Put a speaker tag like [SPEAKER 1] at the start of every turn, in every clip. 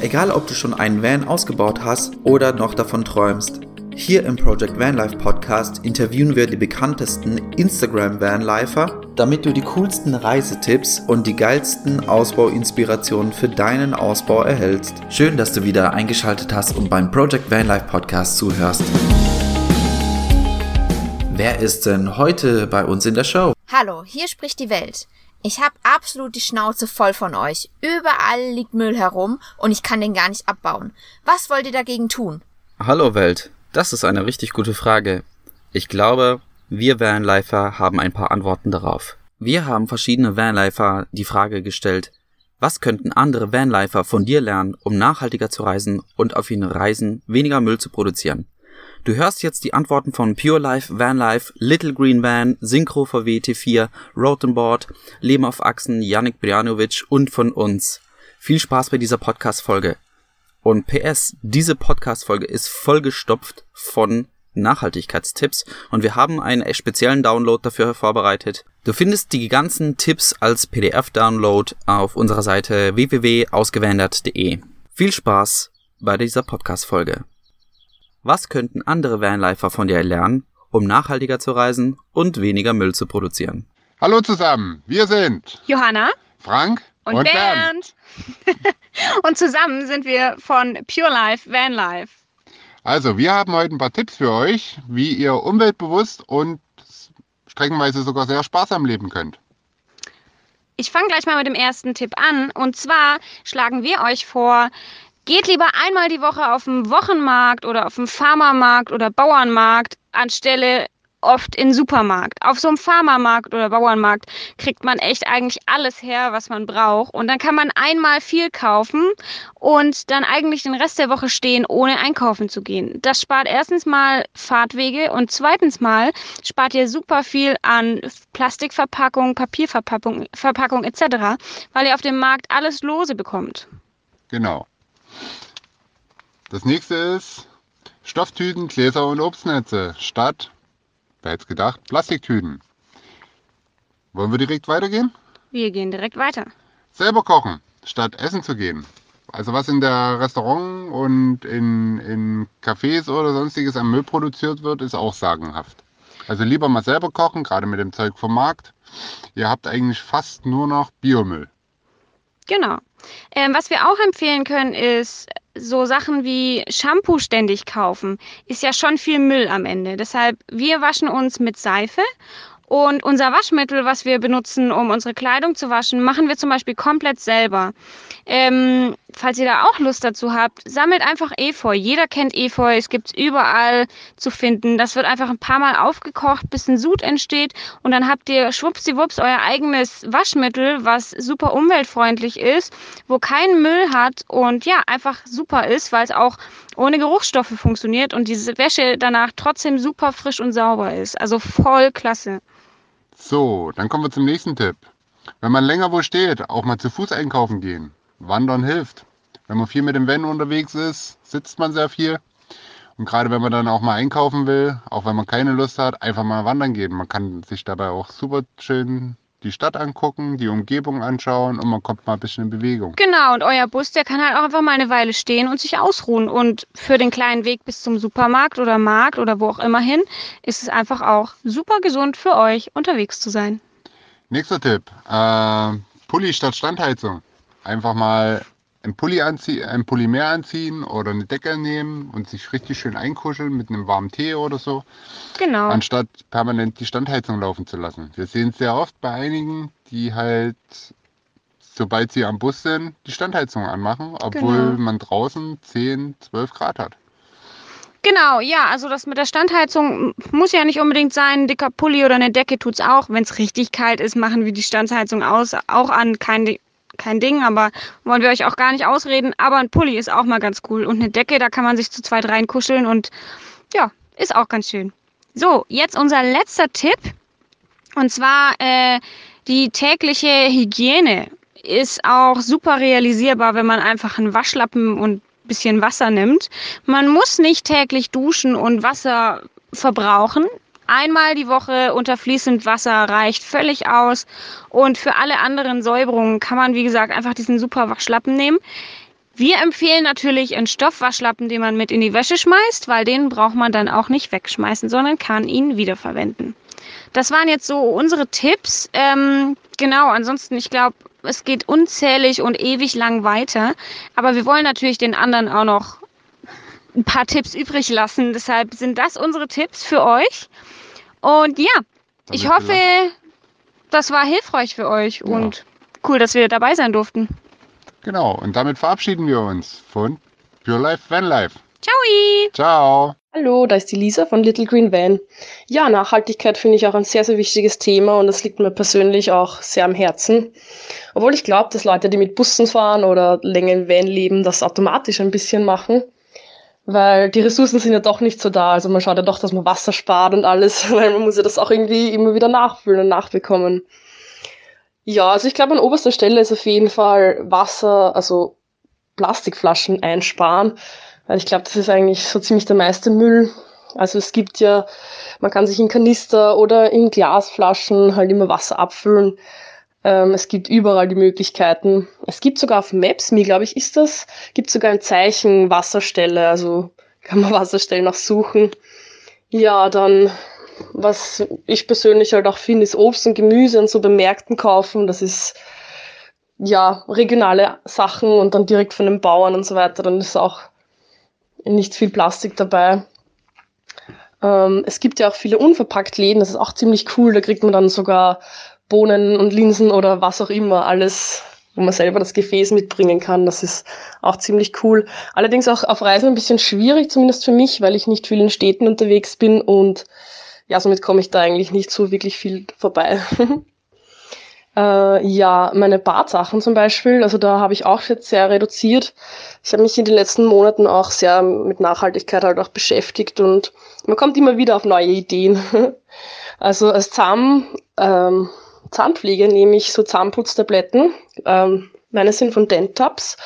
[SPEAKER 1] Egal ob du schon einen Van ausgebaut hast oder noch davon träumst. Hier im Project Vanlife Podcast interviewen wir die bekanntesten Instagram Vanlifer, damit du die coolsten Reisetipps und die geilsten Ausbauinspirationen für deinen Ausbau erhältst. Schön, dass du wieder eingeschaltet hast und beim Project Vanlife Podcast zuhörst. Wer ist denn heute bei uns in der Show?
[SPEAKER 2] Hallo, hier spricht die Welt. Ich habe absolut die Schnauze voll von euch. Überall liegt Müll herum und ich kann den gar nicht abbauen. Was wollt ihr dagegen tun?
[SPEAKER 1] Hallo Welt, das ist eine richtig gute Frage. Ich glaube, wir Vanlifer haben ein paar Antworten darauf. Wir haben verschiedene Vanlifer die Frage gestellt, was könnten andere Vanlifer von dir lernen, um nachhaltiger zu reisen und auf ihren Reisen weniger Müll zu produzieren? Du hörst jetzt die Antworten von Pure Life, Van Life, Little Green Van, Synchro VW T4, Rotenboard, Leben auf Achsen, Yannick Brianovic und von uns. Viel Spaß bei dieser Podcast-Folge. Und PS, diese Podcast-Folge ist vollgestopft von Nachhaltigkeitstipps und wir haben einen speziellen Download dafür vorbereitet. Du findest die ganzen Tipps als PDF-Download auf unserer Seite www.ausgewandert.de. Viel Spaß bei dieser Podcast-Folge. Was könnten andere Vanlifer von dir lernen, um nachhaltiger zu reisen und weniger Müll zu produzieren?
[SPEAKER 3] Hallo zusammen, wir sind
[SPEAKER 4] Johanna,
[SPEAKER 3] Frank
[SPEAKER 4] und, und Bernd. Bernd. und zusammen sind wir von Pure Life Van Life.
[SPEAKER 3] Also, wir haben heute ein paar Tipps für euch, wie ihr umweltbewusst und streckenweise sogar sehr sparsam leben könnt.
[SPEAKER 4] Ich fange gleich mal mit dem ersten Tipp an. Und zwar schlagen wir euch vor, Geht lieber einmal die Woche auf den Wochenmarkt oder auf den Farmermarkt oder Bauernmarkt anstelle oft in Supermarkt. Auf so einem Farmermarkt oder Bauernmarkt kriegt man echt eigentlich alles her, was man braucht. Und dann kann man einmal viel kaufen und dann eigentlich den Rest der Woche stehen, ohne einkaufen zu gehen. Das spart erstens mal Fahrtwege und zweitens mal spart ihr super viel an Plastikverpackung, Papierverpackung Verpackung etc., weil ihr auf dem Markt alles lose bekommt.
[SPEAKER 3] Genau. Das nächste ist Stofftüten, Gläser und Obstnetze statt, wer hätte es gedacht, Plastiktüten. Wollen wir direkt weitergehen?
[SPEAKER 4] Wir gehen direkt weiter.
[SPEAKER 3] Selber kochen, statt essen zu gehen. Also was in der Restaurant und in, in Cafés oder sonstiges am Müll produziert wird, ist auch sagenhaft. Also lieber mal selber kochen, gerade mit dem Zeug vom Markt. Ihr habt eigentlich fast nur noch Biomüll.
[SPEAKER 4] Genau. Ähm, was wir auch empfehlen können, ist so Sachen wie Shampoo ständig kaufen. Ist ja schon viel Müll am Ende. Deshalb, wir waschen uns mit Seife und unser Waschmittel, was wir benutzen, um unsere Kleidung zu waschen, machen wir zum Beispiel komplett selber. Ähm, falls ihr da auch Lust dazu habt, sammelt einfach Efeu. Jeder kennt Efeu, es gibt überall zu finden. Das wird einfach ein paar Mal aufgekocht, bis ein Sud entsteht und dann habt ihr schwuppsiwupps euer eigenes Waschmittel, was super umweltfreundlich ist, wo keinen Müll hat und ja, einfach super ist, weil es auch ohne Geruchsstoffe funktioniert und diese Wäsche danach trotzdem super frisch und sauber ist. Also voll klasse.
[SPEAKER 3] So, dann kommen wir zum nächsten Tipp. Wenn man länger wo steht, auch mal zu Fuß einkaufen gehen. Wandern hilft. Wenn man viel mit dem Van unterwegs ist, sitzt man sehr viel. Und gerade wenn man dann auch mal einkaufen will, auch wenn man keine Lust hat, einfach mal wandern gehen. Man kann sich dabei auch super schön die Stadt angucken, die Umgebung anschauen und man kommt mal ein bisschen in Bewegung.
[SPEAKER 4] Genau, und euer Bus, der kann halt auch einfach mal eine Weile stehen und sich ausruhen. Und für den kleinen Weg bis zum Supermarkt oder Markt oder wo auch immer hin, ist es einfach auch super gesund für euch, unterwegs zu sein.
[SPEAKER 3] Nächster Tipp, äh, Pulli statt Standheizung. Einfach mal ein Pulli, anzie ein Pulli mehr anziehen oder eine Decke nehmen und sich richtig schön einkuscheln mit einem warmen Tee oder so.
[SPEAKER 4] Genau.
[SPEAKER 3] Anstatt permanent die Standheizung laufen zu lassen. Wir sehen es sehr oft bei einigen, die halt, sobald sie am Bus sind, die Standheizung anmachen, obwohl genau. man draußen 10, 12 Grad hat.
[SPEAKER 4] Genau, ja, also das mit der Standheizung muss ja nicht unbedingt sein. Ein dicker Pulli oder eine Decke tut es auch. Wenn es richtig kalt ist, machen wir die Standheizung aus, auch an. Kein, kein Ding, aber wollen wir euch auch gar nicht ausreden. Aber ein Pulli ist auch mal ganz cool. Und eine Decke, da kann man sich zu zweit reinkuscheln und ja, ist auch ganz schön. So, jetzt unser letzter Tipp. Und zwar äh, die tägliche Hygiene ist auch super realisierbar, wenn man einfach einen Waschlappen und ein bisschen Wasser nimmt. Man muss nicht täglich duschen und Wasser verbrauchen. Einmal die Woche unter fließend Wasser reicht völlig aus. Und für alle anderen Säuberungen kann man, wie gesagt, einfach diesen super Waschlappen nehmen. Wir empfehlen natürlich einen Stoffwaschlappen, den man mit in die Wäsche schmeißt, weil den braucht man dann auch nicht wegschmeißen, sondern kann ihn wiederverwenden. Das waren jetzt so unsere Tipps. Ähm, genau, ansonsten, ich glaube, es geht unzählig und ewig lang weiter. Aber wir wollen natürlich den anderen auch noch ein paar Tipps übrig lassen. Deshalb sind das unsere Tipps für euch. Und ja,
[SPEAKER 3] Damit
[SPEAKER 4] ich hoffe,
[SPEAKER 3] wir-
[SPEAKER 4] das war hilfreich für euch
[SPEAKER 3] Ja.
[SPEAKER 4] und cool, dass wir dabei sein durften.
[SPEAKER 3] Genau, und damit verabschieden wir uns von Pure Life Van Life.
[SPEAKER 4] Ciao!
[SPEAKER 3] Ciao!
[SPEAKER 5] Hallo, da ist die Lisa von Little Green Van. Ja, Nachhaltigkeit finde ich auch ein sehr, sehr wichtiges Thema und das liegt mir persönlich auch sehr am Herzen. Obwohl ich glaube, dass Leute, die mit Bussen fahren oder länger im Van leben, das automatisch ein bisschen machen. Weil die Ressourcen sind ja doch nicht so da. Also man schaut ja doch, dass man Wasser spart und alles, weil man muss ja das auch irgendwie immer wieder nachfüllen und nachbekommen. Ja, also ich glaube, an oberster Stelle ist auf jeden Fall Wasser, also Plastikflaschen einsparen. Weil ich glaube, das ist eigentlich so ziemlich der meiste Müll. Also es gibt ja, man kann sich in Kanister oder in Glasflaschen halt immer Wasser abfüllen. Ähm, es gibt überall die Möglichkeiten. Es gibt sogar auf Maps.me, glaube ich, ist das, gibt sogar ein Zeichen Wasserstelle. Also kann man Wasserstellen auch suchen. Ja, dann, was ich persönlich halt auch finde, ist Obst und Gemüse und so bei Märkten kaufen. Das ist ja regionale Sachen und dann direkt von den Bauern und so weiter. Dann ist auch nicht viel Plastik dabei. Ähm, es gibt ja auch viele unverpackt Läden, das ist auch ziemlich cool. Da kriegt man dann sogar Bohnen und Linsen oder was auch immer, alles, wo man selber das Gefäß mitbringen kann. Das ist auch ziemlich cool. Allerdings auch auf Reisen ein bisschen schwierig, zumindest für mich, weil ich nicht viel in Städten unterwegs bin und ja, somit komme ich da eigentlich nicht so wirklich viel vorbei. Äh, ja, meine Badsachen zum Beispiel, also da habe ich auch jetzt sehr reduziert. Ich habe mich in den letzten Monaten auch sehr mit Nachhaltigkeit halt auch beschäftigt und man kommt immer wieder auf neue Ideen. Also als Zahn, ähm, Zahnpflege nehme ich so Zahnputztabletten. Ähm, meine sind von Dentabs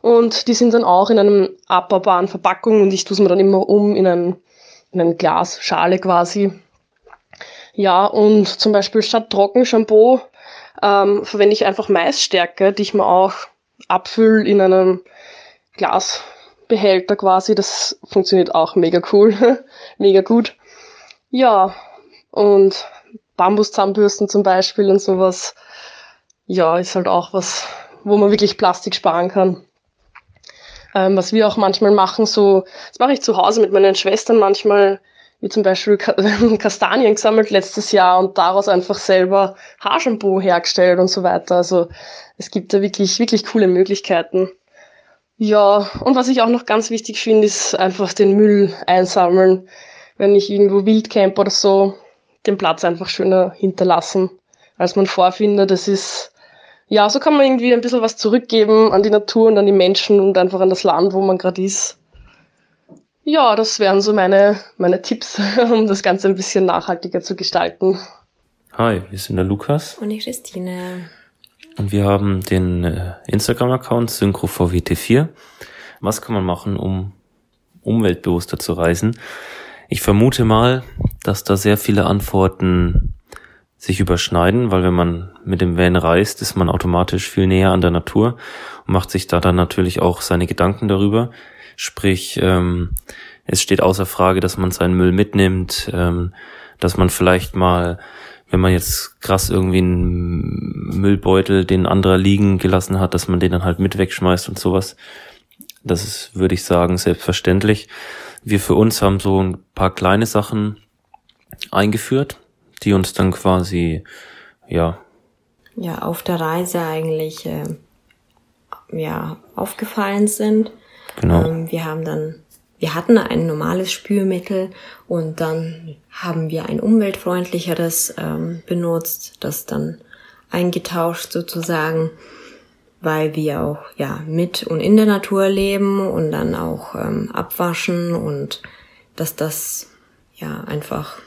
[SPEAKER 5] und die sind dann auch in einem abbaubaren Verpackung und ich tue es mir dann immer um in ein, in ein Glasschale quasi. Ja, und zum Beispiel statt Trockenshampoo ähm, verwende ich einfach Maisstärke, die ich mir auch abfülle in einem Glasbehälter quasi. Das funktioniert auch mega cool, mega gut. Ja, und Bambuszahnbürsten zum Beispiel und sowas. Ja, ist halt auch was, wo man wirklich Plastik sparen kann. Ähm, was wir auch manchmal machen, so, das mache ich zu Hause mit meinen Schwestern manchmal, wie zum Beispiel Ka Kastanien gesammelt letztes Jahr und daraus einfach selber Haarshampoo hergestellt und so weiter. Also es gibt da wirklich, wirklich coole Möglichkeiten. Ja, und was ich auch noch ganz wichtig finde, ist einfach den Müll einsammeln. Wenn ich irgendwo wild camp oder so, den Platz einfach schöner hinterlassen, als man vorfindet. Das ist, ja, so kann man irgendwie ein bisschen was zurückgeben an die Natur und an die Menschen und einfach an das Land, wo man gerade ist. Ja, das wären so meine, meine Tipps, um das Ganze ein bisschen nachhaltiger zu gestalten.
[SPEAKER 6] Hi, wir sind der Lukas
[SPEAKER 7] Und die Christine.
[SPEAKER 6] und wir haben den äh, Instagram-Account SynchroVWT4. Was kann man machen, um umweltbewusster zu reisen? Ich vermute mal, dass da sehr viele Antworten sich überschneiden, weil wenn man mit dem Van reist, ist man automatisch viel näher an der Natur und macht sich da dann natürlich auch seine Gedanken darüber. Sprich, ähm, es steht außer Frage, dass man seinen Müll mitnimmt, ähm, dass man vielleicht mal, wenn man jetzt krass irgendwie einen Müllbeutel, den anderer liegen gelassen hat, dass man den dann halt mit wegschmeißt und sowas. Das ist, würde ich sagen, selbstverständlich. Wir für uns haben so ein paar kleine Sachen eingeführt, die uns dann quasi, ja,
[SPEAKER 7] Ja, auf der Reise eigentlich äh, ja, aufgefallen sind.
[SPEAKER 6] genau.
[SPEAKER 7] Ähm, wir haben dann, wir hatten ein normales Spülmittel und dann haben wir ein umweltfreundlicheres ähm, benutzt, das dann eingetauscht sozusagen, weil wir auch ja mit und in der Natur leben und dann auch ähm, abwaschen und dass das ja einfach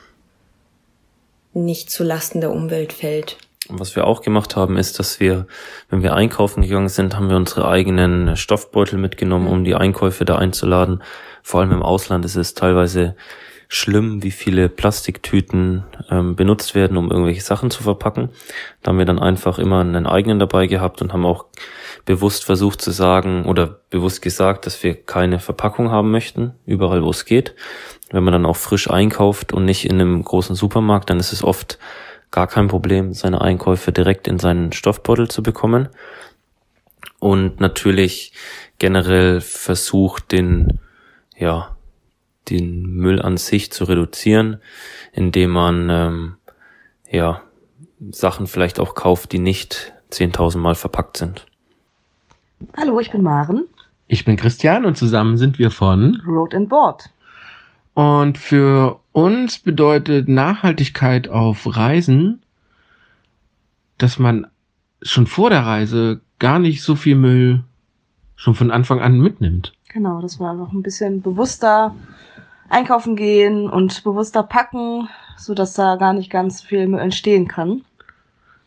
[SPEAKER 7] nicht zu Lasten der Umwelt fällt.
[SPEAKER 6] Und was wir auch gemacht haben, ist, dass wir, wenn wir einkaufen gegangen sind, haben wir unsere eigenen Stoffbeutel mitgenommen, um die Einkäufe da einzuladen. Vor allem im Ausland ist es teilweise schlimm, wie viele Plastiktüten ähm, benutzt werden, um irgendwelche Sachen zu verpacken. Da haben wir dann einfach immer einen eigenen dabei gehabt und haben auch bewusst versucht zu sagen oder bewusst gesagt, dass wir keine Verpackung haben möchten, überall wo es geht. Wenn man dann auch frisch einkauft und nicht in einem großen Supermarkt, dann ist es oft gar kein Problem, seine Einkäufe direkt in seinen Stoffbeutel zu bekommen. Und natürlich generell versucht, den, ja, den Müll an sich zu reduzieren, indem man, ähm, ja, Sachen vielleicht auch kauft, die nicht 10.000 Mal verpackt sind.
[SPEAKER 8] Hallo, ich bin Maren.
[SPEAKER 9] Ich bin Christian und zusammen sind wir von
[SPEAKER 8] Road and Board.
[SPEAKER 9] Und für uns bedeutet Nachhaltigkeit auf Reisen, dass man schon vor der Reise gar nicht so viel Müll schon von Anfang an mitnimmt.
[SPEAKER 8] Genau, dass wir einfach ein bisschen bewusster einkaufen gehen und bewusster packen, so dass da gar nicht ganz viel Müll entstehen kann.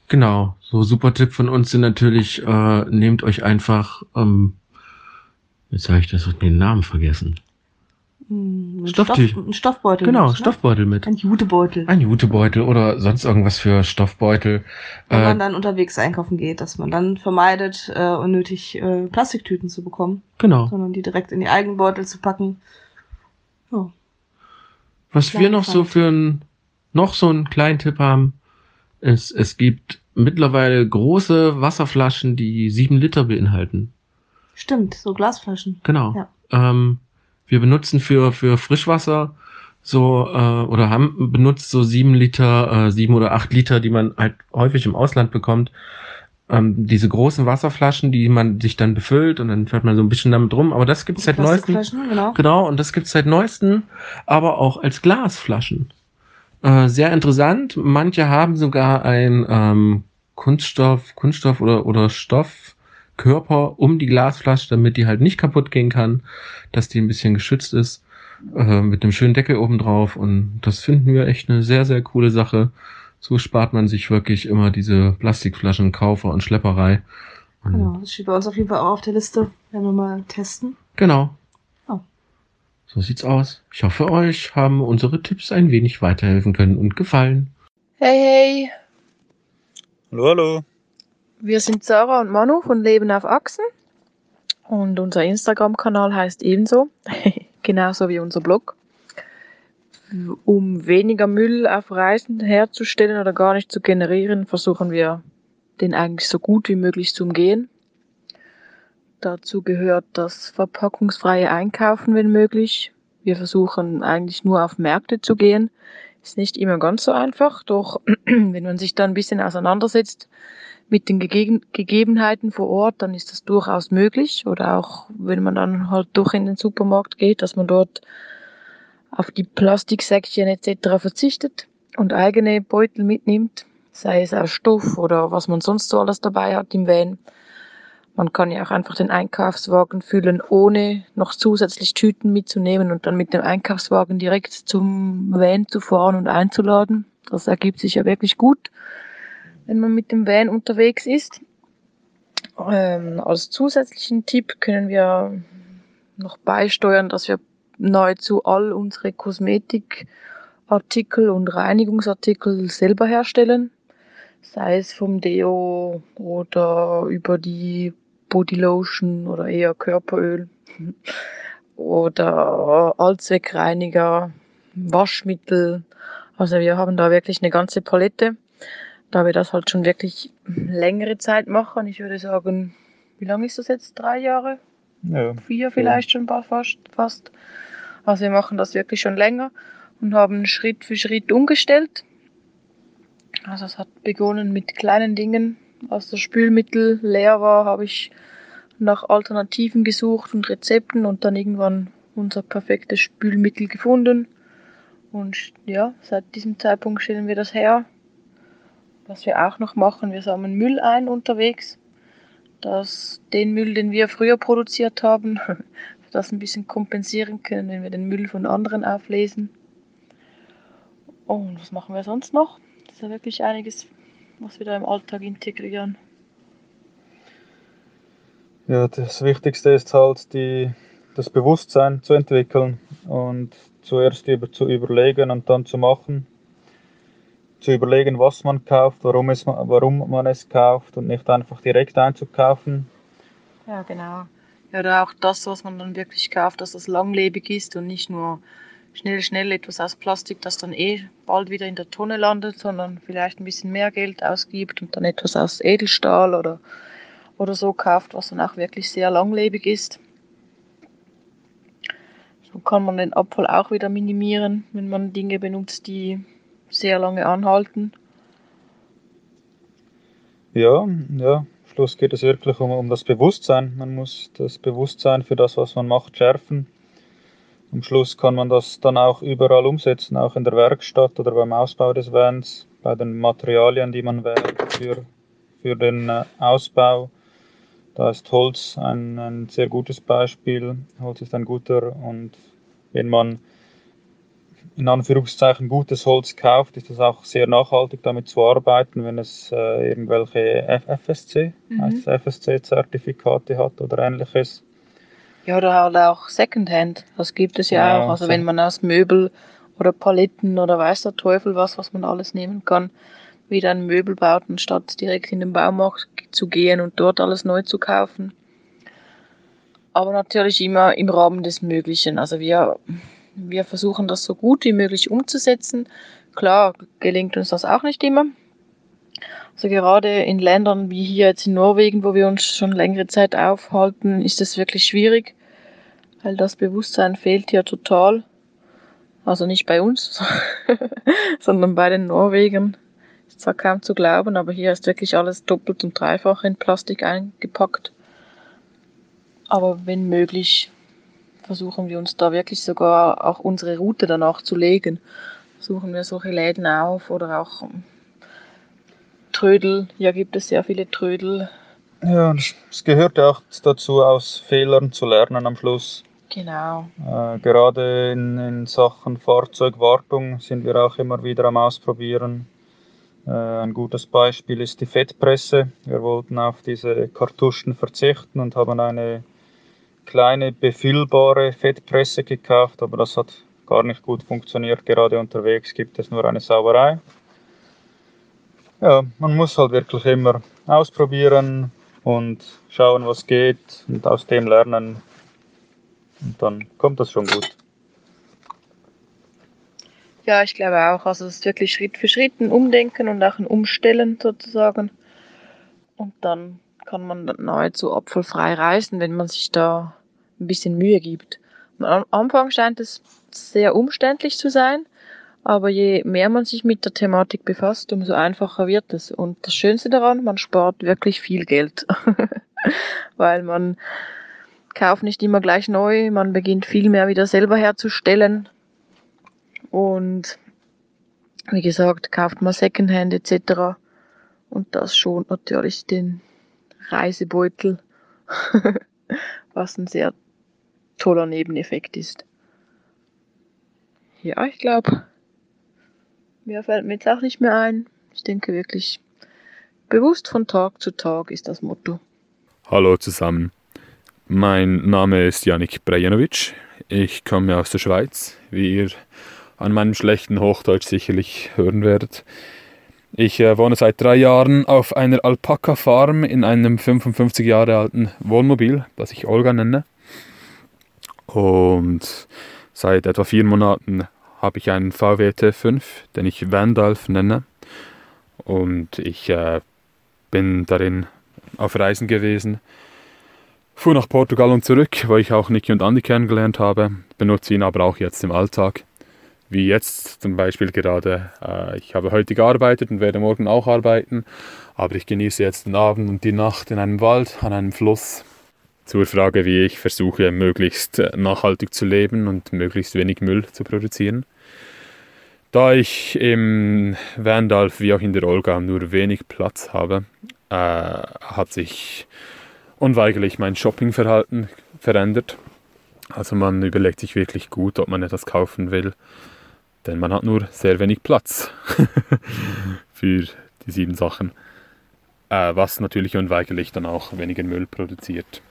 [SPEAKER 9] Genau, so super Tipp von uns sind natürlich, äh, nehmt euch einfach, ähm, jetzt habe ich das den Namen vergessen.
[SPEAKER 8] Hm, ein
[SPEAKER 9] Stofftüch-
[SPEAKER 8] Stoff, ein Stoffbeutel.
[SPEAKER 9] Genau,
[SPEAKER 8] mit, ne?
[SPEAKER 9] Stoffbeutel mit.
[SPEAKER 8] Ein Jutebeutel.
[SPEAKER 9] Ein Jutebeutel oder sonst irgendwas für Stoffbeutel.
[SPEAKER 8] Wenn
[SPEAKER 9] Äh,
[SPEAKER 8] man dann unterwegs einkaufen geht, dass man dann vermeidet, äh, unnötig äh, Plastiktüten zu bekommen,
[SPEAKER 9] genau.
[SPEAKER 8] sondern die direkt in die eigenen Beutel zu packen. Ja.
[SPEAKER 9] Was wir noch so für ein, noch so einen kleinen Tipp haben, ist, es gibt mittlerweile große Wasserflaschen, die sieben Liter beinhalten.
[SPEAKER 8] Stimmt, so Glasflaschen.
[SPEAKER 9] Genau.
[SPEAKER 8] Ja.
[SPEAKER 9] Ähm, wir benutzen für, für Frischwasser so, äh, oder haben benutzt so sieben Liter, äh, sieben oder acht Liter, die man halt häufig im Ausland bekommt. Ähm, diese großen Wasserflaschen, die man sich dann befüllt und dann fährt man so ein bisschen damit rum. Aber das gibt's seit.
[SPEAKER 8] Plastikflaschen, genau.
[SPEAKER 9] Genau, und das gibt's seit neuestem, aber auch als Glasflaschen. Äh, sehr interessant. Manche haben sogar ein ähm, Kunststoff, Kunststoff oder, oder Stoffkörper um die Glasflasche, damit die halt nicht kaputt gehen kann, dass die ein bisschen geschützt ist, äh, mit einem schönen Deckel oben drauf. Und das finden wir echt eine sehr, sehr coole Sache. So spart man sich wirklich immer diese Plastikflaschen, Kaufer und Schlepperei. Und
[SPEAKER 8] Genau, das steht bei uns auf jeden Fall auch auf der Liste. Werden wir mal testen.
[SPEAKER 9] Genau.
[SPEAKER 8] Oh.
[SPEAKER 9] So sieht's aus. Ich hoffe, euch haben unsere Tipps ein wenig weiterhelfen können und gefallen.
[SPEAKER 10] Hey, hey,
[SPEAKER 11] Hallo, hallo.
[SPEAKER 10] wir sind Sarah und Manu von Leben auf Achsen und unser Instagram-Kanal heißt ebenso, genauso wie unser Blog. Um weniger Müll auf Reisen herzustellen oder gar nicht zu generieren, versuchen wir den eigentlich so gut wie möglich zu umgehen. Dazu gehört das verpackungsfreie Einkaufen, wenn möglich. Wir versuchen eigentlich nur auf Märkte zu gehen. Ist nicht immer ganz so einfach, doch wenn man sich da ein bisschen auseinandersetzt mit den Gegeben Gegebenheiten vor Ort, dann ist das durchaus möglich. Oder auch wenn man dann halt durch in den Supermarkt geht, dass man dort auf die Plastiksäckchen etc. verzichtet und eigene Beutel mitnimmt, sei es aus Stoff oder was man sonst so alles dabei hat im Van. Man kann ja auch einfach den Einkaufswagen füllen, ohne noch zusätzlich Tüten mitzunehmen und dann mit dem Einkaufswagen direkt zum Van zu fahren und einzuladen. Das ergibt sich ja wirklich gut, wenn man mit dem Van unterwegs ist. Ähm, als zusätzlichen Tipp können wir noch beisteuern, dass wir nahezu all unsere Kosmetikartikel und Reinigungsartikel selber herstellen. Sei es vom Deo oder über die Bodylotion oder eher Körperöl oder Allzweckreiniger, Waschmittel. Also wir haben da wirklich eine ganze Palette, da wir das halt schon wirklich längere Zeit machen. Ich würde sagen, wie lange ist das jetzt? Drei Jahre?
[SPEAKER 11] Ja.
[SPEAKER 10] Vier vielleicht schon fast. Also wir machen das wirklich schon länger und haben Schritt für Schritt umgestellt. Also es hat begonnen mit kleinen Dingen. Als das Spülmittel leer war, habe ich nach Alternativen gesucht und Rezepten und dann irgendwann unser perfektes Spülmittel gefunden. Und ja, seit diesem Zeitpunkt stellen wir das her. Was wir auch noch machen, wir sammeln Müll ein unterwegs. Das, den Müll, den wir früher produziert haben, das ein bisschen kompensieren können, wenn wir den Müll von anderen auflesen. Und was machen wir sonst noch? Das ist ja wirklich einiges, was wir da im Alltag integrieren.
[SPEAKER 11] Ja, das Wichtigste ist halt, die, das Bewusstsein zu entwickeln und zuerst über, zu überlegen und dann zu machen. Zu überlegen, was man kauft, warum, es, warum man es kauft und nicht einfach direkt einzukaufen.
[SPEAKER 10] Ja, genau. Oder auch das, was man dann wirklich kauft, dass das langlebig ist und nicht nur schnell, schnell etwas aus Plastik, das dann eh bald wieder in der Tonne landet, sondern vielleicht ein bisschen mehr Geld ausgibt und dann etwas aus Edelstahl oder, oder so kauft, was dann auch wirklich sehr langlebig ist. So kann man den Abfall auch wieder minimieren, wenn man Dinge benutzt, die sehr lange anhalten.
[SPEAKER 11] Ja, ja. Am Schluss geht es wirklich um, um das Bewusstsein. Man muss das Bewusstsein für das, was man macht, schärfen. Am Schluss kann man das dann auch überall umsetzen, auch in der Werkstatt oder beim Ausbau des Vans, bei den Materialien, die man wählt für, für den äh, Ausbau. Da ist Holz ein, ein sehr gutes Beispiel. Holz ist ein guter und wenn man in Anführungszeichen gutes Holz kauft, ist es auch sehr nachhaltig damit zu arbeiten, wenn es äh, irgendwelche FSC, mhm. FSC-Zertifikate hat oder ähnliches.
[SPEAKER 10] Ja, oder halt auch Secondhand. Das gibt es ja, ja auch. Also wenn man aus Möbel oder Paletten oder weiß der Teufel was, was man alles nehmen kann, wieder ein Möbel baut, anstatt direkt in den Baumarkt zu gehen und dort alles neu zu kaufen. Aber natürlich immer im Rahmen des Möglichen. Also wir wir versuchen das so gut wie möglich umzusetzen. Klar, gelingt uns das auch nicht immer. Also gerade in Ländern wie hier jetzt in Norwegen, wo wir uns schon längere Zeit aufhalten, ist es wirklich schwierig, weil das Bewusstsein fehlt hier total. Also nicht bei uns, sondern bei den Norwegern. Ist zwar kaum zu glauben, aber hier ist wirklich alles doppelt und dreifach in Plastik eingepackt. Aber wenn möglich, versuchen wir uns da wirklich sogar auch unsere Route danach zu legen. Suchen wir solche Läden auf oder auch ähm, Trödel. Ja, gibt es sehr viele Trödel.
[SPEAKER 11] Ja, es gehört ja auch dazu, aus Fehlern zu lernen am Schluss.
[SPEAKER 10] Genau.
[SPEAKER 11] Äh, gerade in, in Sachen Fahrzeugwartung sind wir auch immer wieder am Ausprobieren. Äh, ein gutes Beispiel ist die Fettpresse. Wir wollten auf diese Kartuschen verzichten und haben eine kleine befüllbare Fettpresse gekauft, aber das hat gar nicht gut funktioniert. Gerade unterwegs gibt es nur eine Sauerei. Ja, man muss halt wirklich immer ausprobieren und schauen, was geht und aus dem lernen. Und dann kommt das schon gut.
[SPEAKER 10] Ja, ich glaube auch. Also es ist wirklich Schritt für Schritt ein Umdenken und auch ein Umstellen sozusagen. Und dann kann man nahezu apfelfrei reisen, wenn man sich da ein bisschen Mühe gibt. Am Anfang scheint es sehr umständlich zu sein, aber je mehr man sich mit der Thematik befasst, umso einfacher wird es. Und das Schönste daran, man spart wirklich viel Geld, weil man kauft nicht immer gleich neu, man beginnt viel mehr wieder selber herzustellen und wie gesagt, kauft man Secondhand etc. Und das schont natürlich den Reisebeutel, was ein sehr toller Nebeneffekt ist. Ja, ich glaube, mir fällt mir jetzt auch nicht mehr ein. Ich denke wirklich, bewusst von Tag zu Tag ist das Motto.
[SPEAKER 12] Hallo zusammen. Mein Name ist Janik Brejanovic. Ich komme aus der Schweiz, wie ihr an meinem schlechten Hochdeutsch sicherlich hören werdet. Ich äh, wohne seit drei Jahren auf einer Alpaka-Farm in einem 55 Jahre alten Wohnmobil, das ich Olga nenne. Und seit etwa vier Monaten habe ich einen VW T5, den ich Vandalf nenne. Und ich äh, bin darin auf Reisen gewesen. Fuhr nach Portugal und zurück, wo ich auch Niki und Andi kennengelernt habe. Benutze ihn aber auch jetzt im Alltag wie jetzt zum Beispiel gerade. Äh, ich habe heute gearbeitet und werde morgen auch arbeiten, aber ich genieße jetzt den Abend und die Nacht in einem Wald, an einem Fluss. Zur Frage, wie ich versuche, möglichst nachhaltig zu leben und möglichst wenig Müll zu produzieren. Da ich im Vandalf wie auch in der Olga nur wenig Platz habe, äh, hat sich unweigerlich mein Shoppingverhalten verändert. Also man überlegt sich wirklich gut, ob man etwas kaufen will denn man hat nur sehr wenig Platz für die sieben Sachen. Äh, was natürlich unweigerlich dann auch weniger Müll produziert.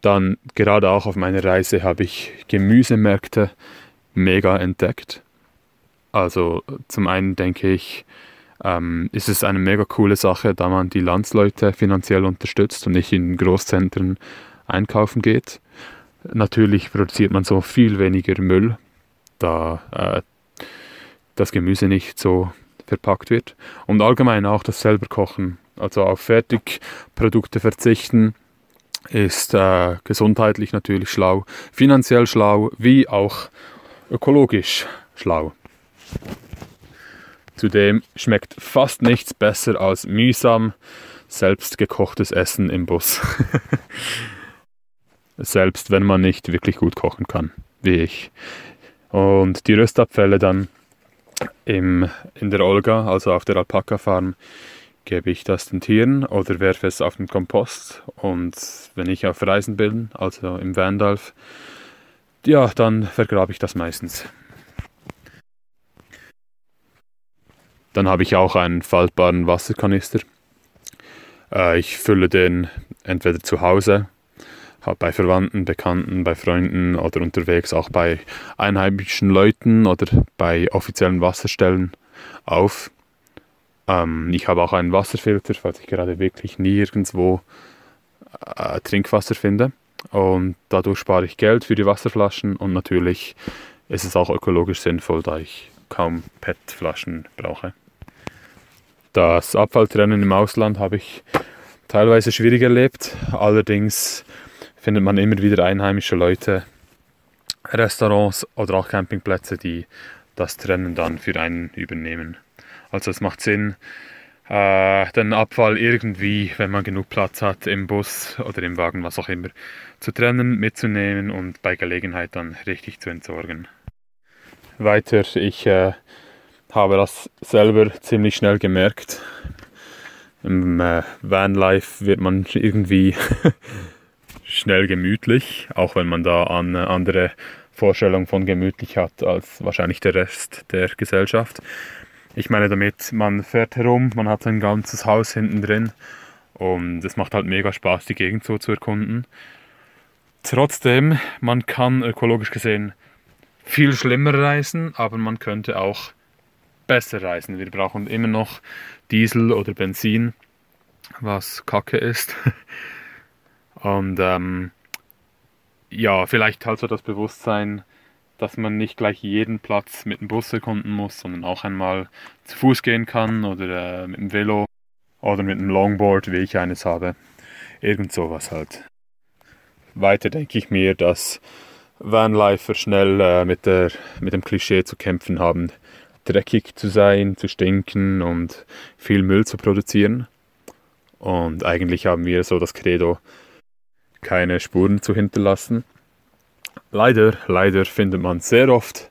[SPEAKER 12] Dann gerade auch auf meiner Reise habe ich Gemüsemärkte mega entdeckt. Also zum einen denke ich, ähm, ist es eine mega coole Sache, da man die Landsleute finanziell unterstützt und nicht in Großzentren einkaufen geht. Natürlich produziert man so viel weniger Müll, da äh, das Gemüse nicht so verpackt wird. Und allgemein auch das selber kochen, also auf Fertigprodukte verzichten, ist äh, gesundheitlich natürlich schlau, finanziell schlau, wie auch ökologisch schlau. Zudem schmeckt fast nichts besser als mühsam selbst gekochtes Essen im Bus. Selbst wenn man nicht wirklich gut kochen kann, wie ich. Und die Röstabfälle dann im, in der Olga, also auf der Alpaka-Farm, gebe ich das den Tieren oder werfe es auf den Kompost. Und wenn ich auf Reisen bin, also im Vandalf, ja, dann vergrabe ich das meistens. Dann habe ich auch einen faltbaren Wasserkanister. Äh, ich fülle den entweder zu Hause, bei Verwandten, Bekannten, bei Freunden oder unterwegs auch bei einheimischen Leuten oder bei offiziellen Wasserstellen auf. Ähm, ich habe auch einen Wasserfilter, falls ich gerade wirklich nirgendwo äh, Trinkwasser finde. Und dadurch spare ich Geld für die Wasserflaschen und natürlich ist es auch ökologisch sinnvoll, da ich kaum PET-Flaschen brauche. Das Abfalltrennen im Ausland habe ich teilweise schwierig erlebt. Allerdings findet man immer wieder einheimische Leute, Restaurants oder auch Campingplätze, die das Trennen dann für einen übernehmen. Also es macht Sinn, äh, den Abfall irgendwie, wenn man genug Platz hat, im Bus oder im Wagen, was auch immer, zu trennen, mitzunehmen und bei Gelegenheit dann richtig zu entsorgen. Weiter, ich äh, habe das selber ziemlich schnell gemerkt. Im äh, Vanlife wird man irgendwie schnell gemütlich, auch wenn man da eine andere Vorstellung von gemütlich hat als wahrscheinlich der Rest der Gesellschaft. Ich meine damit, man fährt herum, man hat ein ganzes Haus hinten drin und es macht halt mega Spaß, die Gegend so zu erkunden. Trotzdem, man kann ökologisch gesehen viel schlimmer reisen, aber man könnte auch besser reisen. Wir brauchen immer noch Diesel oder Benzin, was Kacke ist. Und ähm, ja, vielleicht halt so das Bewusstsein, dass man nicht gleich jeden Platz mit dem Bus erkunden muss, sondern auch einmal zu Fuß gehen kann oder äh, mit dem Velo oder mit einem Longboard, wie ich eines habe. Irgend sowas halt. Weiter denke ich mir, dass Vanlifer schnell äh, mit, der, mit dem Klischee zu kämpfen haben, dreckig zu sein, zu stinken und viel Müll zu produzieren. Und eigentlich haben wir so das Credo, keine Spuren zu hinterlassen. Leider, leider findet man sehr oft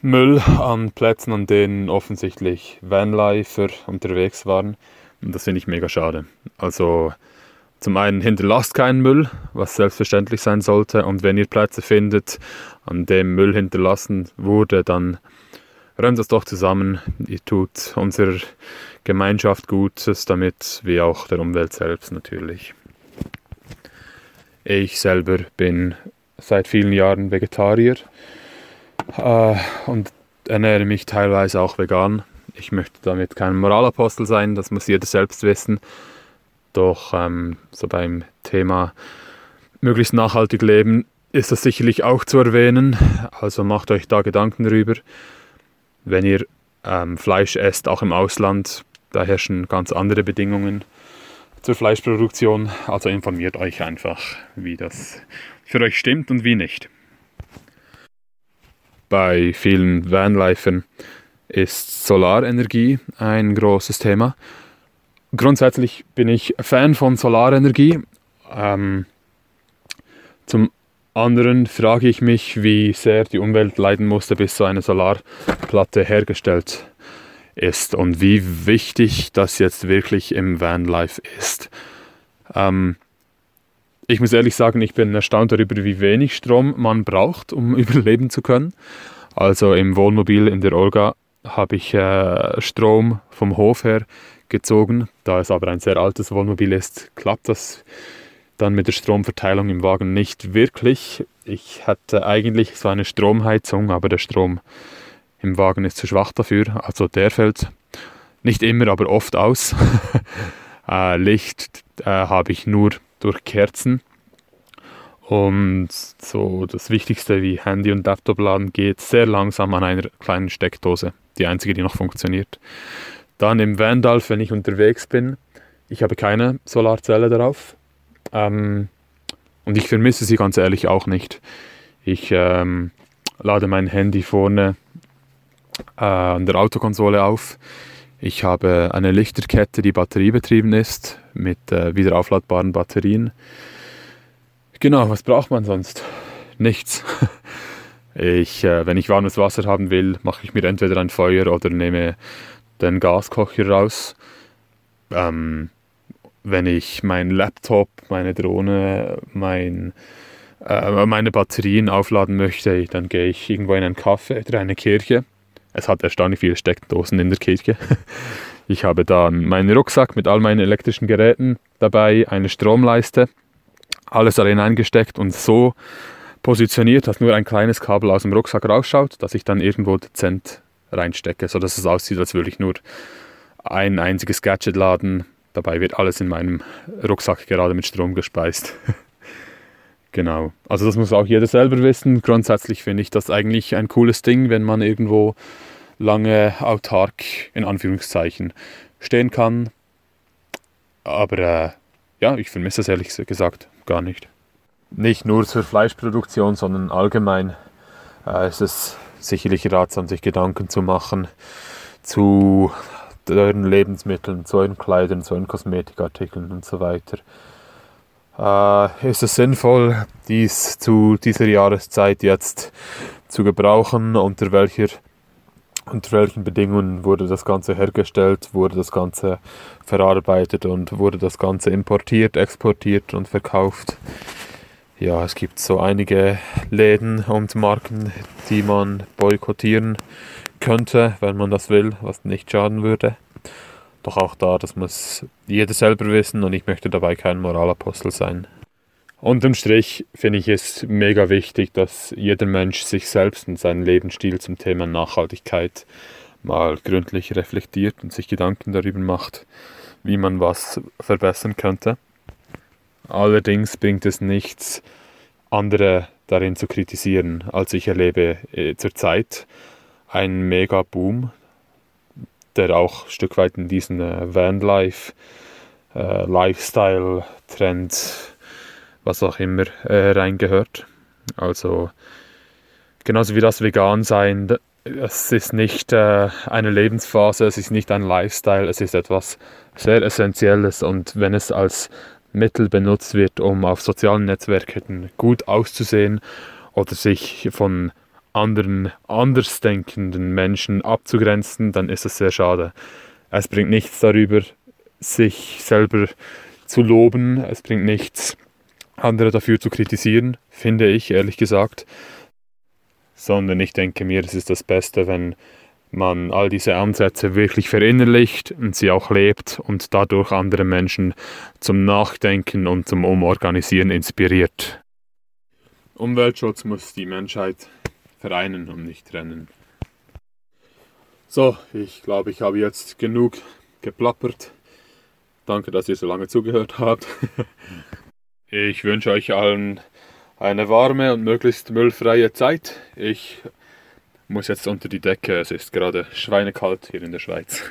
[SPEAKER 12] Müll an Plätzen, an denen offensichtlich Vanlifer unterwegs waren. Und das finde ich mega schade. Also zum einen hinterlasst keinen Müll, was selbstverständlich sein sollte. Und wenn ihr Plätze findet, an dem Müll hinterlassen wurde, dann räumt das doch zusammen. Ihr tut unserer Gemeinschaft Gutes damit, wie auch der Umwelt selbst natürlich. Ich selber bin seit vielen Jahren Vegetarier äh, und ernähre mich teilweise auch vegan. Ich möchte damit kein Moralapostel sein, das muss jeder selbst wissen. Doch ähm, so beim Thema möglichst nachhaltig leben ist das sicherlich auch zu erwähnen. Also macht euch da Gedanken darüber wenn ihr ähm, Fleisch esst, auch im Ausland, da herrschen ganz andere Bedingungen zur Fleischproduktion. Also informiert euch einfach, wie das für euch stimmt und wie nicht. Bei vielen Vanlifern ist Solarenergie ein großes Thema. Grundsätzlich bin ich Fan von Solarenergie. Ähm, zum anderen frage ich mich, wie sehr die Umwelt leiden musste, bis so eine Solarplatte hergestellt ist und wie wichtig das jetzt wirklich im Vanlife ist. Ähm, ich muss ehrlich sagen, ich bin erstaunt darüber, wie wenig Strom man braucht, um überleben zu können. Also im Wohnmobil in der Olga habe ich äh, Strom vom Hof her gezogen. Da es aber ein sehr altes Wohnmobil ist, klappt das dann mit der Stromverteilung im Wagen nicht wirklich. Ich hatte eigentlich so eine Stromheizung, aber der Strom im Wagen ist zu schwach dafür. Also der fällt nicht immer, aber oft aus. äh, Licht äh, habe ich nur durch Kerzen. Und so das Wichtigste wie Handy und Laptop laden geht sehr langsam an einer kleinen Steckdose. Die einzige, die noch funktioniert. Dann im Vandalf, wenn ich unterwegs bin, ich habe keine Solarzelle darauf. Ähm, und ich vermisse sie ganz ehrlich auch nicht. Ich ähm, lade mein Handy vorne an der Autokonsole auf. Ich habe eine Lichterkette, die batteriebetrieben ist, mit äh, wieder Batterien. Genau, was braucht man sonst? Nichts. Ich, äh, wenn ich warmes Wasser haben will, mache ich mir entweder ein Feuer oder nehme den Gaskocher raus. Ähm, wenn ich meinen Laptop, meine Drohne, mein, äh, meine Batterien aufladen möchte, dann gehe ich irgendwo in einen Café oder eine Kirche. Es hat erstaunlich viele Steckdosen in der Kirche. Ich habe dann meinen Rucksack mit all meinen elektrischen Geräten dabei, eine Stromleiste, alles darin eingesteckt und so positioniert, dass nur ein kleines Kabel aus dem Rucksack rausschaut, das ich dann irgendwo dezent reinstecke, sodass es aussieht, als würde ich nur ein einziges Gadget laden. Dabei wird alles in meinem Rucksack gerade mit Strom gespeist. genau. Also das muss auch jeder selber wissen. Grundsätzlich finde ich das eigentlich ein cooles Ding, wenn man irgendwo lange autark in Anführungszeichen stehen kann. Aber äh, ja, ich vermisse es ehrlich gesagt gar nicht. Nicht nur zur Fleischproduktion, sondern allgemein äh, ist es sicherlich ratsam, sich Gedanken zu machen zu euren Lebensmitteln, zu euren Kleidern, zu euren Kosmetikartikeln und so weiter. Äh, ist es sinnvoll, dies zu dieser Jahreszeit jetzt zu gebrauchen? Unter welcher unter welchen Bedingungen wurde das Ganze hergestellt, wurde das Ganze verarbeitet und wurde das Ganze importiert, exportiert und verkauft. Ja, es gibt so einige Läden und Marken, die man boykottieren könnte, wenn man das will, was nicht schaden würde. Doch auch da, das muss jeder selber wissen und ich möchte dabei kein Moralapostel sein. Unterm Strich finde ich es mega wichtig, dass jeder Mensch sich selbst und seinen Lebensstil zum Thema Nachhaltigkeit mal gründlich reflektiert und sich Gedanken darüber macht, wie man was verbessern könnte. Allerdings bringt es nichts, andere darin zu kritisieren. Also ich erlebe äh, zurzeit einen Mega-Boom, der auch ein Stück weit in diesen äh, Vanlife, äh, Lifestyle-Trend was auch immer äh, reingehört. Also genauso wie das Vegan-Sein, es ist nicht äh, eine Lebensphase, es ist nicht ein Lifestyle, es ist etwas sehr Essentielles und wenn es als Mittel benutzt wird, um auf sozialen Netzwerken gut auszusehen oder sich von anderen andersdenkenden Menschen abzugrenzen, dann ist es sehr schade. Es bringt nichts darüber, sich selber zu loben, es bringt nichts andere dafür zu kritisieren, finde ich ehrlich gesagt, sondern ich denke mir, es ist das Beste, wenn man all diese Ansätze wirklich verinnerlicht und sie auch lebt und dadurch andere Menschen zum Nachdenken und zum Umorganisieren inspiriert. Umweltschutz muss die Menschheit vereinen und nicht trennen. So, ich glaube, ich habe jetzt genug geplappert. Danke, dass ihr so lange zugehört habt. Ich wünsche euch allen eine warme und möglichst müllfreie Zeit. Ich muss jetzt unter die Decke, es ist gerade schweinekalt hier in der Schweiz.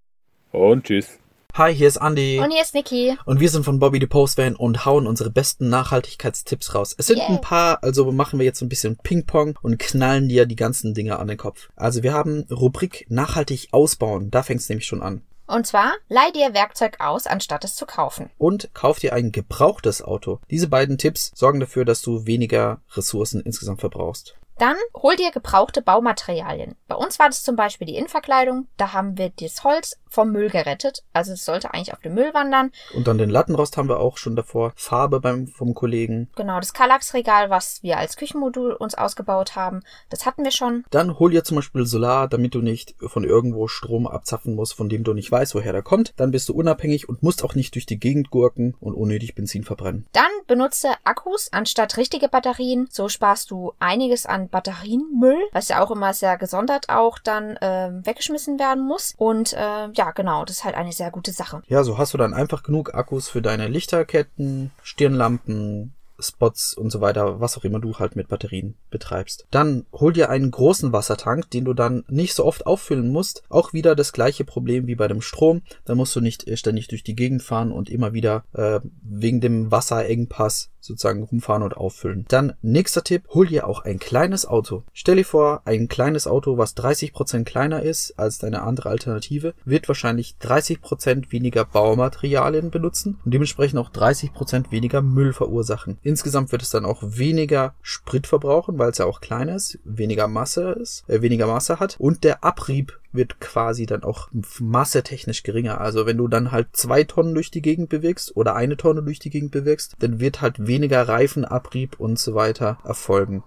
[SPEAKER 12] Und tschüss.
[SPEAKER 1] Hi, hier ist Andy.
[SPEAKER 2] Und hier ist Niki.
[SPEAKER 1] Und wir sind von Bobby the Postvan und hauen unsere besten Nachhaltigkeitstipps raus. Es sind
[SPEAKER 2] Yeah.
[SPEAKER 1] ein paar, also machen wir jetzt so ein bisschen Ping-Pong und knallen dir die ganzen Dinge an den Kopf. Also wir haben Rubrik nachhaltig ausbauen. Da fängt's nämlich schon an.
[SPEAKER 2] Und zwar, leih dir Werkzeug aus, anstatt es zu kaufen.
[SPEAKER 1] Und kauf dir ein gebrauchtes Auto. Diese beiden Tipps sorgen dafür, dass du weniger Ressourcen insgesamt verbrauchst.
[SPEAKER 2] Dann hol dir gebrauchte Baumaterialien. Bei uns war das zum Beispiel die Innenverkleidung. Da haben wir das Holz vom Müll gerettet. Also es sollte eigentlich auf den Müll wandern.
[SPEAKER 1] Und dann den Lattenrost haben wir auch schon davor. Farbe beim, vom Kollegen.
[SPEAKER 2] Genau, das Kallax-Regal, was wir als Küchenmodul uns ausgebaut haben, das hatten wir schon.
[SPEAKER 1] Dann hol dir zum Beispiel Solar, damit du nicht von irgendwo Strom abzapfen musst, von dem du nicht weißt, woher der kommt. Dann bist du unabhängig und musst auch nicht durch die Gegend gurken und unnötig Benzin verbrennen.
[SPEAKER 2] Dann benutze Akkus anstatt richtige Batterien. So sparst du einiges an Batterienmüll, was ja auch immer sehr gesondert auch dann ähm, weggeschmissen werden muss. Und äh, ja, genau, das ist halt eine sehr gute Sache.
[SPEAKER 1] Ja, so hast du dann einfach genug Akkus für deine Lichterketten, Stirnlampen, Spots und so weiter, was auch immer du halt mit Batterien betreibst. Dann hol dir einen großen Wassertank, den du dann nicht so oft auffüllen musst. Auch wieder das gleiche Problem wie bei dem Strom. Da musst du nicht äh, ständig durch die Gegend fahren und immer wieder äh, wegen dem Wasserengpass sozusagen rumfahren und auffüllen. Dann nächster Tipp, hol dir auch ein kleines Auto. Stell dir vor, ein kleines Auto, was 30% kleiner ist als deine andere Alternative, wird wahrscheinlich 30% weniger Baumaterialien benutzen und dementsprechend auch 30% weniger Müll verursachen. Insgesamt wird es dann auch weniger Sprit verbrauchen, weil es ja auch kleiner ist, weniger Masse ist, äh, weniger Masse hat und der Abrieb wird quasi dann auch massetechnisch geringer. Also wenn du dann halt zwei Tonnen durch die Gegend bewegst oder eine Tonne durch die Gegend bewegst, dann wird halt weniger Reifenabrieb und so weiter erfolgen.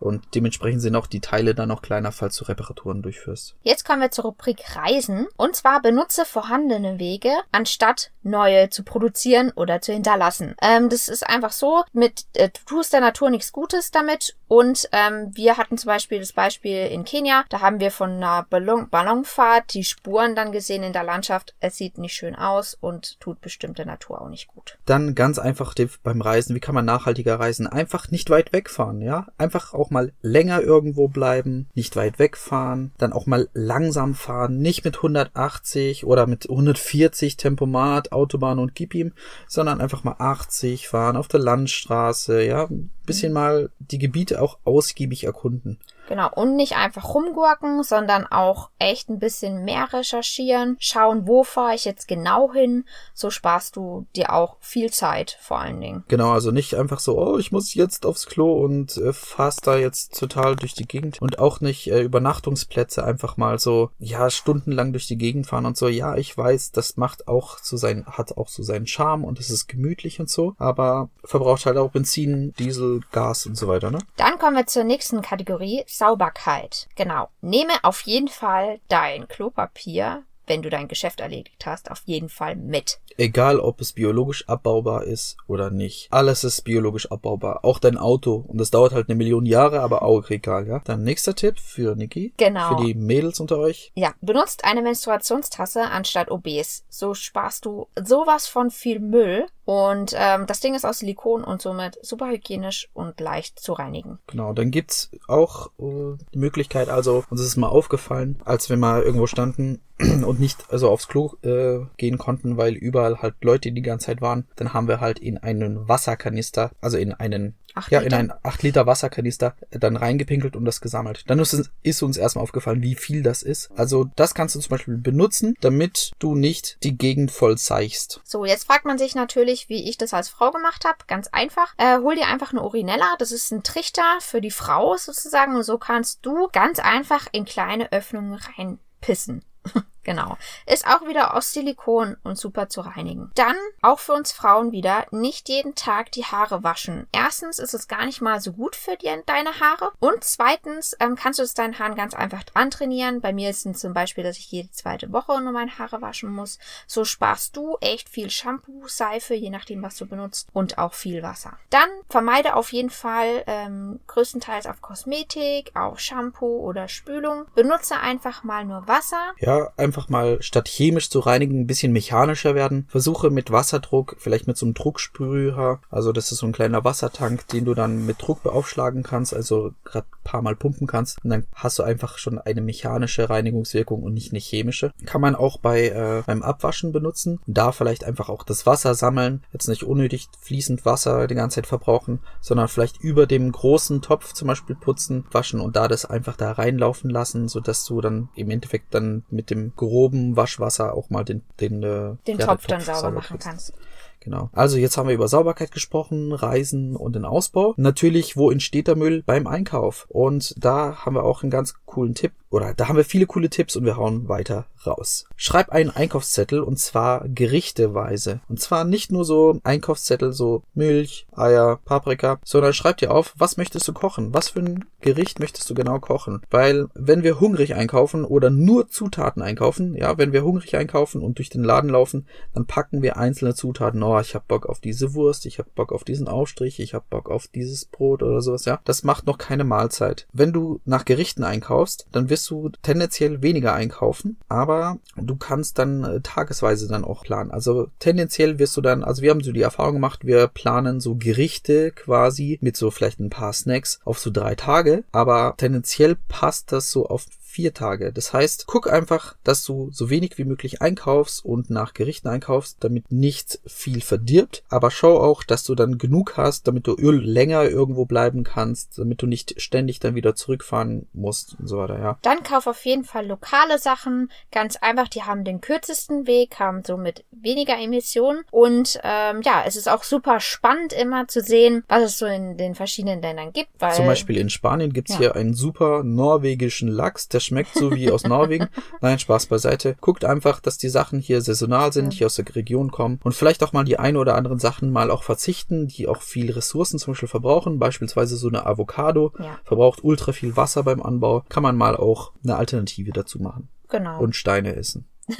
[SPEAKER 1] Und dementsprechend sind auch die Teile dann noch kleiner, falls du Reparaturen durchführst.
[SPEAKER 2] Jetzt kommen wir zur Rubrik Reisen. Und zwar benutze vorhandene Wege, anstatt neue zu produzieren oder zu hinterlassen. Ähm, das ist einfach so, mit, äh, du tust der Natur nichts Gutes damit. Und ähm, wir hatten zum Beispiel das Beispiel in Kenia. Da haben wir von einer Ballon Ballonfahrt die Spuren dann gesehen in der Landschaft. Es sieht nicht schön aus und tut bestimmt der Natur auch nicht gut.
[SPEAKER 1] Dann ganz einfach beim Reisen. Wie kann man nachhaltiger reisen? Einfach nicht weit wegfahren, ja? Einfach auch mal länger irgendwo bleiben, nicht weit wegfahren, dann auch mal langsam fahren, nicht mit 180 oder mit 140 Tempomat, Autobahn und gib ihm, sondern einfach mal 80 fahren auf der Landstraße, ja, ein bisschen mal die Gebiete auch ausgiebig erkunden.
[SPEAKER 2] Genau, und nicht einfach rumgurken, sondern auch echt ein bisschen mehr recherchieren, schauen, wo fahre ich jetzt genau hin. So sparst du dir auch viel Zeit vor allen Dingen.
[SPEAKER 1] Genau, also nicht einfach so, oh, ich muss jetzt aufs Klo und äh, fahrst da jetzt total durch die Gegend. Und auch nicht äh, Übernachtungsplätze einfach mal so, ja, stundenlang durch die Gegend fahren und so. Ja, ich weiß, das macht auch so sein, hat auch so seinen Charme und es ist gemütlich und so, aber verbraucht halt auch Benzin, Diesel, Gas und so weiter, ne?
[SPEAKER 2] Dann kommen wir zur nächsten Kategorie, Sauberkeit. Genau. Nehme auf jeden Fall dein Klopapier, wenn du dein Geschäft erledigt hast, auf jeden Fall mit.
[SPEAKER 1] Egal, ob es biologisch abbaubar ist oder nicht. Alles ist biologisch abbaubar. Auch dein Auto. Und das dauert halt eine Million Jahre, aber auch egal, ja? Dann nächster Tipp für Niki.
[SPEAKER 2] Genau.
[SPEAKER 1] Für die Mädels unter euch.
[SPEAKER 2] Ja, benutzt eine Menstruationstasse anstatt OBs. So sparst du sowas von viel Müll. Und ähm, das Ding ist aus Silikon und somit super hygienisch und leicht zu reinigen.
[SPEAKER 1] Genau, dann gibt's auch äh, die Möglichkeit, also uns ist mal aufgefallen, als wir mal irgendwo standen und nicht also aufs Klo äh, gehen konnten, weil überall halt Leute die ganze Zeit waren, dann haben wir halt in einen Wasserkanister, also in einen
[SPEAKER 2] Acht
[SPEAKER 1] ja,
[SPEAKER 2] Liter?
[SPEAKER 1] in einen 8 Liter Wasserkanister dann reingepinkelt und das gesammelt. Dann ist, es- ist uns erstmal aufgefallen, wie viel das ist. Also das kannst du zum Beispiel benutzen, damit du nicht die Gegend voll seichst.
[SPEAKER 2] So, jetzt fragt man sich natürlich, wie ich das als Frau gemacht habe. Ganz einfach. Äh, hol dir einfach eine Urinella. Das ist ein Trichter für die Frau sozusagen. Und so kannst du ganz einfach in kleine Öffnungen reinpissen. Genau. Ist auch wieder aus Silikon und super zu reinigen. Dann auch für uns Frauen wieder nicht jeden Tag die Haare waschen. Erstens ist es gar nicht mal so gut für die, deine Haare. Und zweitens ähm, kannst du es deinen Haaren ganz einfach antrainieren. Bei mir ist es zum Beispiel, dass ich jede zweite Woche nur meine Haare waschen muss. So sparst du echt viel Shampoo, Seife, je nachdem, was du benutzt, und auch viel Wasser. Dann vermeide auf jeden Fall ähm, größtenteils auf Kosmetik, auch Shampoo oder Spülung. Benutze einfach mal nur Wasser.
[SPEAKER 1] Ja, einfach mal statt chemisch zu reinigen, ein bisschen mechanischer werden. Versuche mit Wasserdruck, vielleicht mit so einem Drucksprüher. Also das ist so ein kleiner Wassertank, den du dann mit Druck beaufschlagen kannst, also gerade ein paar Mal pumpen kannst. Und dann hast du einfach schon eine mechanische Reinigungswirkung und nicht eine chemische. Kann man auch bei äh, beim Abwaschen benutzen. Da vielleicht einfach auch das Wasser sammeln. Jetzt nicht unnötig fließend Wasser die ganze Zeit verbrauchen, sondern vielleicht über dem großen Topf zum Beispiel putzen, waschen und da das einfach da reinlaufen lassen, sodass du dann im Endeffekt dann mit dem groben Waschwasser auch mal den den, äh,
[SPEAKER 2] Den
[SPEAKER 1] ja,
[SPEAKER 2] Topf dann sauber machen
[SPEAKER 1] kriegst.
[SPEAKER 2] kannst.
[SPEAKER 1] Genau. Also jetzt haben wir über Sauberkeit gesprochen, Reisen und den Ausbau. Natürlich, wo entsteht der Müll? Beim Einkauf. Und da haben wir auch einen ganz coolen Tipp oder da haben wir viele coole Tipps und wir hauen weiter raus. Schreib einen Einkaufszettel und zwar gerichteweise. Und zwar nicht nur so Einkaufszettel, so Milch, Eier, Paprika, sondern schreib dir auf, was möchtest du kochen? Was für ein Gericht möchtest du genau kochen? Weil wenn wir hungrig einkaufen oder nur Zutaten einkaufen, ja, wenn wir hungrig einkaufen und durch den Laden laufen, dann packen wir einzelne Zutaten. Oh, ich hab Bock auf diese Wurst, ich hab Bock auf diesen Aufstrich, ich hab Bock auf dieses Brot oder sowas, ja. Das macht noch keine Mahlzeit. Wenn du nach Gerichten einkaufst, dann wirst du tendenziell weniger einkaufen, aber du kannst dann äh, tagesweise dann auch planen. Also tendenziell wirst du dann, also wir haben so die Erfahrung gemacht, wir planen so Gerichte quasi mit so vielleicht ein paar Snacks auf so drei Tage, aber tendenziell passt das so auf vier Tage. Das heißt, guck einfach, dass du so wenig wie möglich einkaufst und nach Gerichten einkaufst, damit nichts viel verdirbt. Aber schau auch, dass du dann genug hast, damit du Öl länger irgendwo bleiben kannst, damit du nicht ständig dann wieder zurückfahren musst und so weiter, ja.
[SPEAKER 2] Dann kauf auf jeden Fall lokale Sachen. Ganz einfach, die haben den kürzesten Weg, haben somit weniger Emissionen. Und ähm, ja, es ist auch super spannend immer zu sehen, was es so in den verschiedenen Ländern gibt. Weil,
[SPEAKER 1] Zum Beispiel in Spanien gibt's
[SPEAKER 2] Ja.
[SPEAKER 1] hier einen super norwegischen Lachs, der schmeckt so wie aus Norwegen. Nein, Spaß beiseite. Guckt einfach, dass die Sachen hier saisonal sind, hier aus der Region kommen und vielleicht auch mal die ein oder anderen Sachen mal auch verzichten, die auch viel Ressourcen zum Beispiel verbrauchen. Beispielsweise so eine Avocado
[SPEAKER 2] Ja.
[SPEAKER 1] verbraucht ultra viel Wasser beim Anbau. Kann man mal auch eine Alternative dazu machen.
[SPEAKER 2] Genau.
[SPEAKER 1] Und Steine essen.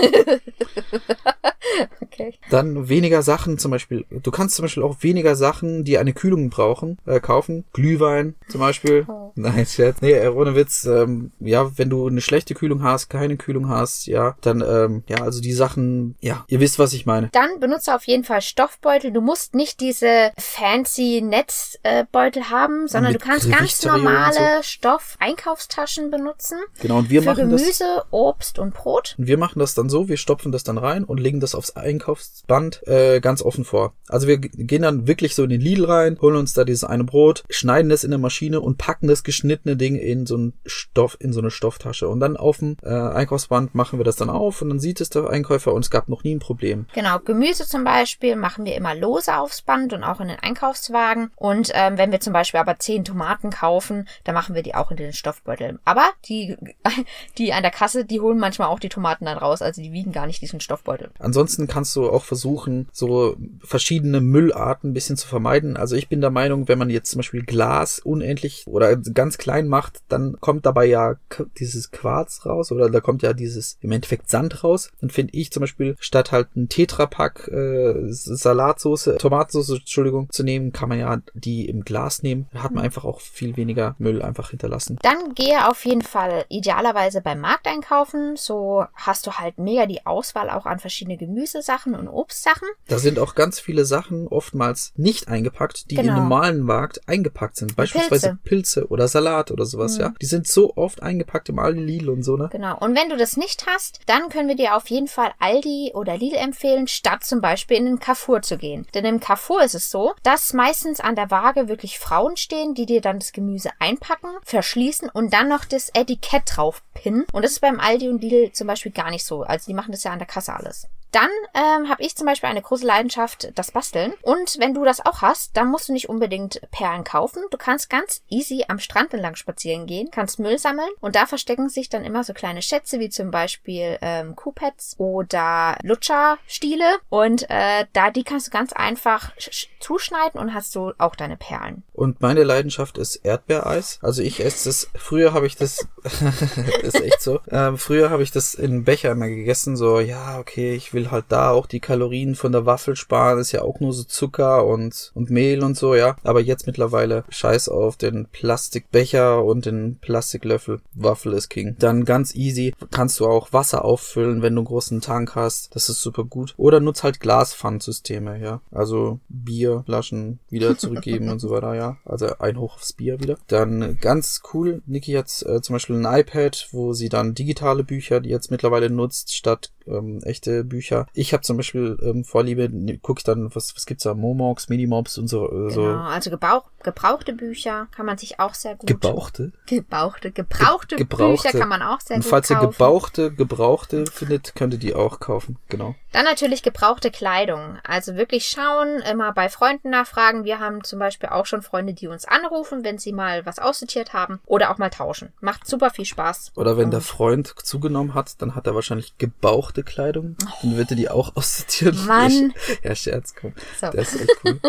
[SPEAKER 2] okay.
[SPEAKER 1] Dann weniger Sachen zum Beispiel. Du kannst zum Beispiel auch weniger Sachen, die eine Kühlung brauchen, äh, kaufen. Glühwein zum Beispiel.
[SPEAKER 2] Oh.
[SPEAKER 1] Nein, Scherz. Nee, äh, ohne Witz. Ähm, ja, wenn du eine schlechte Kühlung hast, keine Kühlung hast, ja, dann, ähm, ja, also die Sachen, ja, ihr wisst, was ich meine.
[SPEAKER 2] Dann benutze auf jeden Fall Stoffbeutel. Du musst nicht diese fancy Netzbeutel haben, sondern
[SPEAKER 1] Mit
[SPEAKER 2] du kannst ganz normale Stoff-Einkaufstaschen benutzen.
[SPEAKER 1] Genau, und wir
[SPEAKER 2] für
[SPEAKER 1] machen das.
[SPEAKER 2] Gemüse, Obst und Brot.
[SPEAKER 1] Und wir machen das dann so, wir stopfen das dann rein und legen das aufs Einkaufsband äh, ganz offen vor. Also wir gehen dann wirklich so in den Lidl rein, holen uns da dieses eine Brot, schneiden das in der Maschine und packen das geschnittene Ding in so einen Stoff, in so eine Stofftasche. Und dann auf dem äh, Einkaufsband machen wir das dann auf und dann sieht es der Einkäufer und es gab noch nie ein Problem.
[SPEAKER 2] Genau, Gemüse zum Beispiel machen wir immer lose aufs Band und auch in den Einkaufswagen. Und ähm, wenn wir zum Beispiel aber zehn Tomaten kaufen, dann machen wir die auch in den Stoffbeutel. Aber die, die an der Kasse, die holen manchmal auch die Tomaten dann raus, also die wiegen gar nicht diesen Stoffbeutel.
[SPEAKER 1] Ansonsten kannst du auch versuchen, so verschiedene Müllarten ein bisschen zu vermeiden. Also ich bin der Meinung, wenn man jetzt zum Beispiel Glas unendlich oder ganz klein macht, dann kommt dabei ja dieses Quarz raus oder da kommt ja dieses im Endeffekt Sand raus. Dann finde ich zum Beispiel statt halt ein Tetrapack äh, Salatsauce, Tomatensauce, Entschuldigung, zu nehmen, kann man ja die im Glas nehmen. Da hat man einfach auch viel weniger Müll einfach hinterlassen.
[SPEAKER 2] Dann gehe auf jeden Fall idealerweise beim Markt einkaufen. So hast du halt mega die Auswahl auch an verschiedene Gemüsesachen und Obstsachen.
[SPEAKER 1] Da sind auch ganz viele Sachen oftmals nicht eingepackt, die
[SPEAKER 2] Genau.
[SPEAKER 1] im normalen Markt eingepackt sind. Beispielsweise Pilze, oder Salat oder sowas,
[SPEAKER 2] Mhm.
[SPEAKER 1] ja. Die sind so oft eingepackt im Aldi, Lidl und so, ne?
[SPEAKER 2] Genau. Und wenn du das nicht hast, dann können wir dir auf jeden Fall Aldi oder Lidl empfehlen, statt zum Beispiel in den Carrefour zu gehen. Denn im Carrefour ist es so, dass meistens an der Waage wirklich Frauen stehen, die dir dann das Gemüse einpacken, verschließen und dann noch das Etikett drauf pinnen. Und das ist beim Aldi und Lidl zum Beispiel gar nicht so. Also die machen das ja an der Kasse alles. Dann ähm, habe ich zum Beispiel eine große Leidenschaft, das Basteln. Und wenn du das auch hast, dann musst du nicht unbedingt Perlen kaufen. Du kannst ganz easy am Strand entlang spazieren gehen, kannst Müll sammeln und da verstecken sich dann immer so kleine Schätze wie zum Beispiel ähm, Kuhpads oder Lutscherstiele. Und äh, da die kannst du ganz einfach sch- sch- zuschneiden und hast so auch deine Perlen.
[SPEAKER 1] Und meine Leidenschaft ist Erdbeereis. Also ich esse das, früher habe ich das, ist echt so, ähm, früher habe ich das in Becher immer gegessen, so, ja, okay, ich will halt da auch die Kalorien von der Waffel sparen, ist ja auch nur so Zucker und, und Mehl und so, ja. Aber jetzt mittlerweile scheiß auf den Plastikbecher und den Plastiklöffel. Waffel ist King. Dann ganz easy kannst du auch Wasser auffüllen, wenn du einen großen Tank hast. Das ist super gut. Oder nutz halt Glaspfandsysteme, ja. Also Bierflaschen wieder zurückgeben und so weiter, ja. Also ein Hoch aufs Bier wieder. Dann ganz cool, Niki hat äh, zum Beispiel ein iPad, wo sie dann digitale Bücher, die jetzt mittlerweile nutzt, statt ähm, echte Bücher. Ich habe zum Beispiel ähm, Vorliebe, ne, gucke ich dann, was, was gibt's da, Momox, Minimobs und so. Äh, so.
[SPEAKER 2] Genau, also gebauch, gebrauchte Bücher kann man sich auch sehr gut.
[SPEAKER 1] Gebauchte?
[SPEAKER 2] Gebauchte, gebrauchte,
[SPEAKER 1] Ge gebrauchte.
[SPEAKER 2] Bücher kann man auch sehr
[SPEAKER 1] und
[SPEAKER 2] gut
[SPEAKER 1] falls
[SPEAKER 2] kaufen.
[SPEAKER 1] ihr gebauchte, gebrauchte findet, könnt ihr die auch kaufen. Genau.
[SPEAKER 2] Dann natürlich gebrauchte Kleidung. Also wirklich schauen, immer bei Freunden nachfragen. Wir haben zum Beispiel auch schon Freunde, die uns anrufen, wenn sie mal was aussortiert haben oder auch mal tauschen. Macht super viel Spaß.
[SPEAKER 1] Oder wenn
[SPEAKER 2] Und
[SPEAKER 1] der Freund zugenommen hat, dann hat er wahrscheinlich gebauchte Kleidung. Dann wird er die auch aussortieren.
[SPEAKER 2] Mann.
[SPEAKER 1] Ja, Scherz, komm.
[SPEAKER 2] So.
[SPEAKER 1] Der ist echt cool.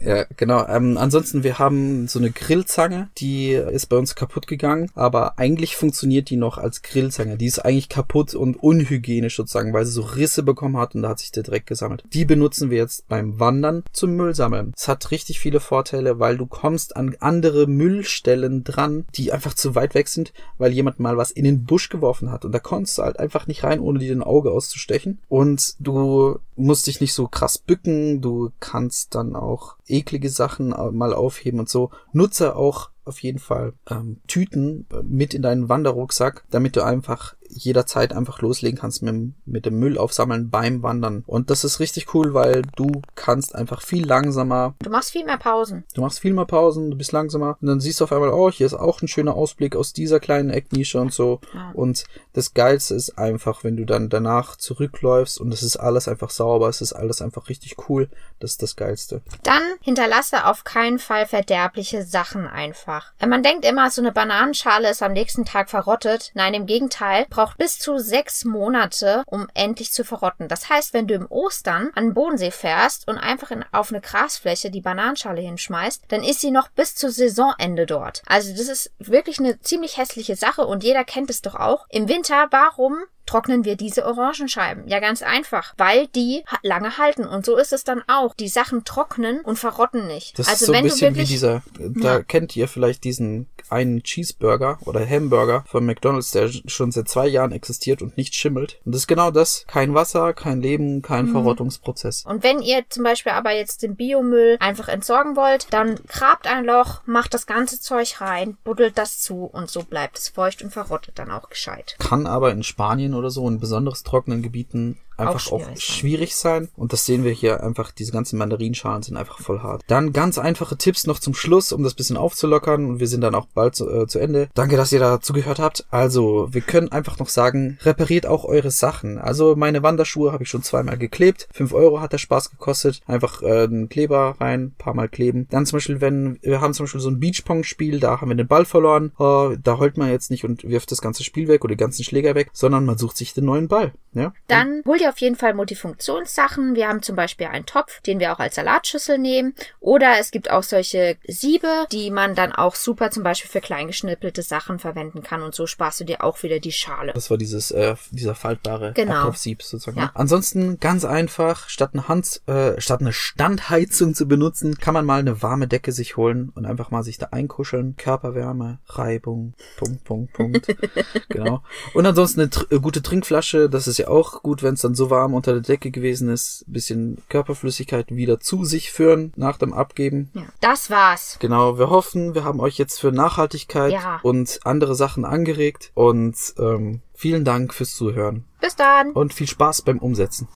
[SPEAKER 1] ja, genau. Ähm, ansonsten, wir haben so eine Grillzange, die ist bei uns kaputt gegangen, aber eigentlich funktioniert die noch als Grillzange. Die ist eigentlich kaputt und unhygienisch sozusagen, weil sie so Risse bekommen hat und da hat sich der Dreck gesammelt. Die benutzen wir jetzt beim Wandern zum Müll sammeln. Es hat richtig viele Vorteile, weil du kommst an andere Müllstellen dran, die einfach zu weit weg sind, weil jemand mal was in den Busch geworfen hat und da konntest du halt einfach nicht rein, ohne dir ein Auge auszustechen und du musst dich nicht so krass bücken, du kannst dann auch eklige Sachen mal aufheben und so. Nutze auch auf jeden Fall ähm, Tüten äh, mit in deinen Wanderrucksack, damit du einfach jederzeit einfach loslegen kannst mit, dem- mit dem Müll aufsammeln beim Wandern. Und das ist richtig cool, weil du kannst einfach viel langsamer
[SPEAKER 2] Du machst viel mehr Pausen.
[SPEAKER 1] Du machst viel mehr Pausen, du bist langsamer und dann siehst du auf einmal, oh, hier ist auch ein schöner Ausblick aus dieser kleinen Ecknische und so.
[SPEAKER 2] Ja.
[SPEAKER 1] Und das Geilste ist einfach, wenn du dann danach zurückläufst und es ist alles einfach sauber, es ist alles einfach richtig cool. Das ist das Geilste.
[SPEAKER 2] Dann hinterlasse auf keinen Fall verderbliche Sachen einfach. Äh, Man denkt immer, so eine Bananenschale ist am nächsten Tag verrottet. Nein, im Gegenteil, braucht bis zu sechs Monate, um endlich zu verrotten. Das heißt, wenn du im Ostern an den Bodensee fährst und einfach in, auf eine Grasfläche die Bananenschale hinschmeißt, dann ist sie noch bis zu Saisonende dort. Also das ist wirklich eine ziemlich hässliche Sache und jeder kennt es doch auch. Im Winter, warum trocknen wir diese Orangenscheiben? Ja, ganz einfach, weil die lange halten. Und so ist es dann auch. Die Sachen trocknen und verrotten nicht.
[SPEAKER 1] Das
[SPEAKER 2] also
[SPEAKER 1] ist so ein
[SPEAKER 2] wenn
[SPEAKER 1] bisschen
[SPEAKER 2] du
[SPEAKER 1] wie
[SPEAKER 2] wirklich
[SPEAKER 1] dieser, da
[SPEAKER 2] Ja.
[SPEAKER 1] kennt ihr vielleicht diesen einen Cheeseburger oder Hamburger von McDonald's, der schon seit zwei Jahren existiert und nicht schimmelt. Und das ist genau das. Kein Wasser, kein Leben, kein
[SPEAKER 2] Mhm.
[SPEAKER 1] Verrottungsprozess.
[SPEAKER 2] Und wenn ihr zum Beispiel aber jetzt den Biomüll einfach entsorgen wollt, dann grabt ein Loch, macht das ganze Zeug rein, buddelt das zu und so bleibt es feucht und verrottet dann auch gescheit.
[SPEAKER 1] Kann aber in Spanien oder so, in besonders trockenen Gebieten, einfach
[SPEAKER 2] Auch
[SPEAKER 1] auch
[SPEAKER 2] schwierig
[SPEAKER 1] sein. Und das sehen wir hier einfach, diese ganzen Mandarinschalen sind einfach voll hart. Dann ganz einfache Tipps noch zum Schluss, um das bisschen aufzulockern. Und wir sind dann auch bald zu, äh, zu Ende. Danke, dass ihr da zugehört habt. Also, wir können einfach noch sagen, repariert auch eure Sachen. Also, meine Wanderschuhe habe ich schon zweimal geklebt. Fünf Euro hat der Spaß gekostet. Einfach äh, einen Kleber rein, paar Mal kleben. Dann zum Beispiel, wenn, wir haben zum Beispiel so ein Beachpong-Spiel, da haben wir den Ball verloren. Äh, da heult man jetzt nicht und wirft das ganze Spiel weg oder die ganzen Schläger weg, sondern man sucht sich den neuen Ball. Ja?
[SPEAKER 2] Dann hol dir auf jeden Fall Multifunktionssachen. Wir haben zum Beispiel einen Topf, den wir auch als Salatschüssel nehmen. Oder es gibt auch solche Siebe, die man dann auch super zum Beispiel für kleingeschnippelte Sachen verwenden kann. Und so sparst du dir auch wieder die Schale.
[SPEAKER 1] Das war dieses, äh, dieser faltbare
[SPEAKER 2] Genau.
[SPEAKER 1] Ablaufsieb sozusagen.
[SPEAKER 2] Ja.
[SPEAKER 1] ne? Ansonsten ganz einfach, statt eine Hand, äh, statt eine Standheizung zu benutzen, kann man mal eine warme Decke sich holen und einfach mal sich da einkuscheln. Körperwärme, Reibung, Punkt, Punkt, Punkt. genau. Und ansonsten eine tr äh, gute Trinkflasche, das ist ja auch gut, wenn es dann so warm unter der Decke gewesen ist. Bisschen Körperflüssigkeit wieder zu sich führen nach dem Abgeben.
[SPEAKER 2] Ja. Das war's.
[SPEAKER 1] Genau, wir hoffen, wir haben euch jetzt für Nachhaltigkeit
[SPEAKER 2] Ja.
[SPEAKER 1] und andere Sachen angeregt und ähm, vielen Dank fürs Zuhören
[SPEAKER 2] Bis dann.
[SPEAKER 1] und viel Spaß beim Umsetzen.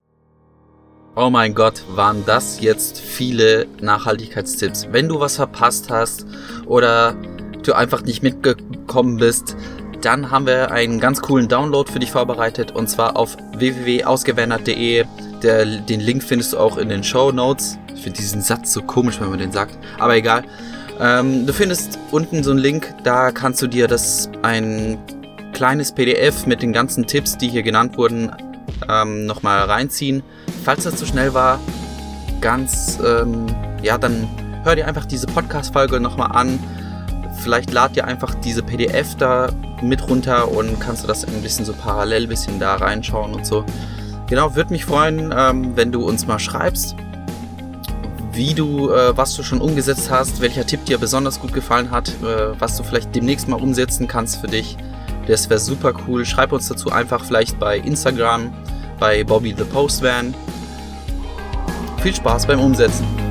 [SPEAKER 1] Oh mein Gott, waren das jetzt viele Nachhaltigkeitstipps. Wenn du was verpasst hast oder du einfach nicht mitgekommen bist, dann haben wir einen ganz coolen Download für dich vorbereitet und zwar auf www.ausgewandert.de. Der, den Link findest du auch in den Show Notes. Ich finde diesen Satz so komisch, wenn man den sagt, aber egal. Ähm, du findest unten so einen Link, da kannst du dir das ein kleines PDF mit den ganzen Tipps, die hier genannt wurden, ähm, nochmal reinziehen. Falls das zu schnell war, ganz, ähm, ja, dann hör dir einfach diese Podcast-Folge nochmal an. Vielleicht lad dir einfach diese PDF da mit runter und kannst du das ein bisschen so parallel bisschen da reinschauen und so. Genau, würde mich freuen, ähm, wenn du uns mal schreibst, wie du, äh, was du schon umgesetzt hast, welcher Tipp dir besonders gut gefallen hat, äh, was du vielleicht demnächst mal umsetzen kannst für dich. Das wäre super cool. Schreib uns dazu einfach vielleicht bei Instagram, bei Bobby the Postman. Viel Spaß beim Umsetzen.